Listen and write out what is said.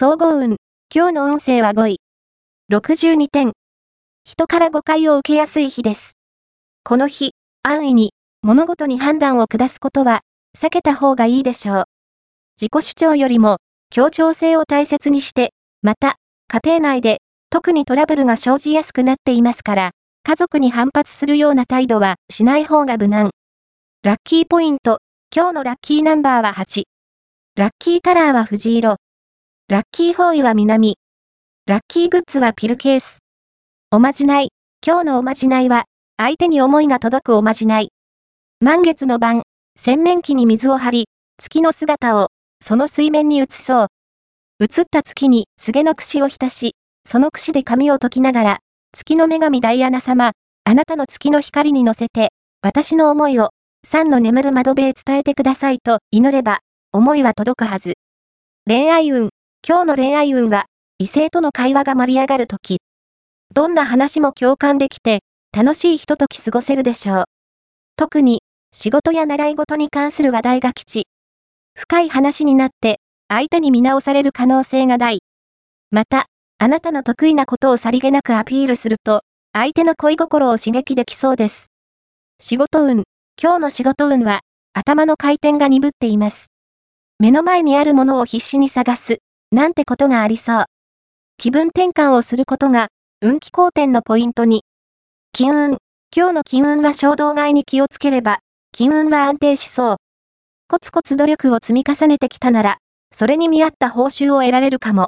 総合運。今日の運勢は5位。62点。人から誤解を受けやすい日です。この日、安易に物事に判断を下すことは避けた方がいいでしょう。自己主張よりも協調性を大切にして、また、家庭内で特にトラブルが生じやすくなっていますから、家族に反発するような態度はしない方が無難。ラッキーポイント。今日のラッキーナンバーは8。ラッキーカラーは藤色。ラッキーフォーイは南。ラッキーグッズはピルケース。おまじない。今日のおまじないは、相手に思いが届くおまじない。満月の晩、洗面器に水を張り、月の姿を、その水面に映そう。映った月に、すげの櫛を浸し、その櫛で髪を解きながら、月の女神ダイアナ様、あなたの月の光に乗せて、私の思いを、三の眠る窓辺へ伝えてくださいと祈れば、思いは届くはず。恋愛運。今日の恋愛運は、異性との会話が盛り上がるとき。どんな話も共感できて、楽しいひととき過ごせるでしょう。特に、仕事や習い事に関する話題が吉。深い話になって、相手に見直される可能性が大。また、あなたの得意なことをさりげなくアピールすると、相手の恋心を刺激できそうです。仕事運。今日の仕事運は、頭の回転が鈍っています。目の前にあるものを必死に探す、なんてことがありそう。気分転換をすることが、運気好転のポイントに。金運。今日の金運は衝動買いに気をつければ、金運は安定しそう。コツコツ努力を積み重ねてきたなら、それに見合った報酬を得られるかも。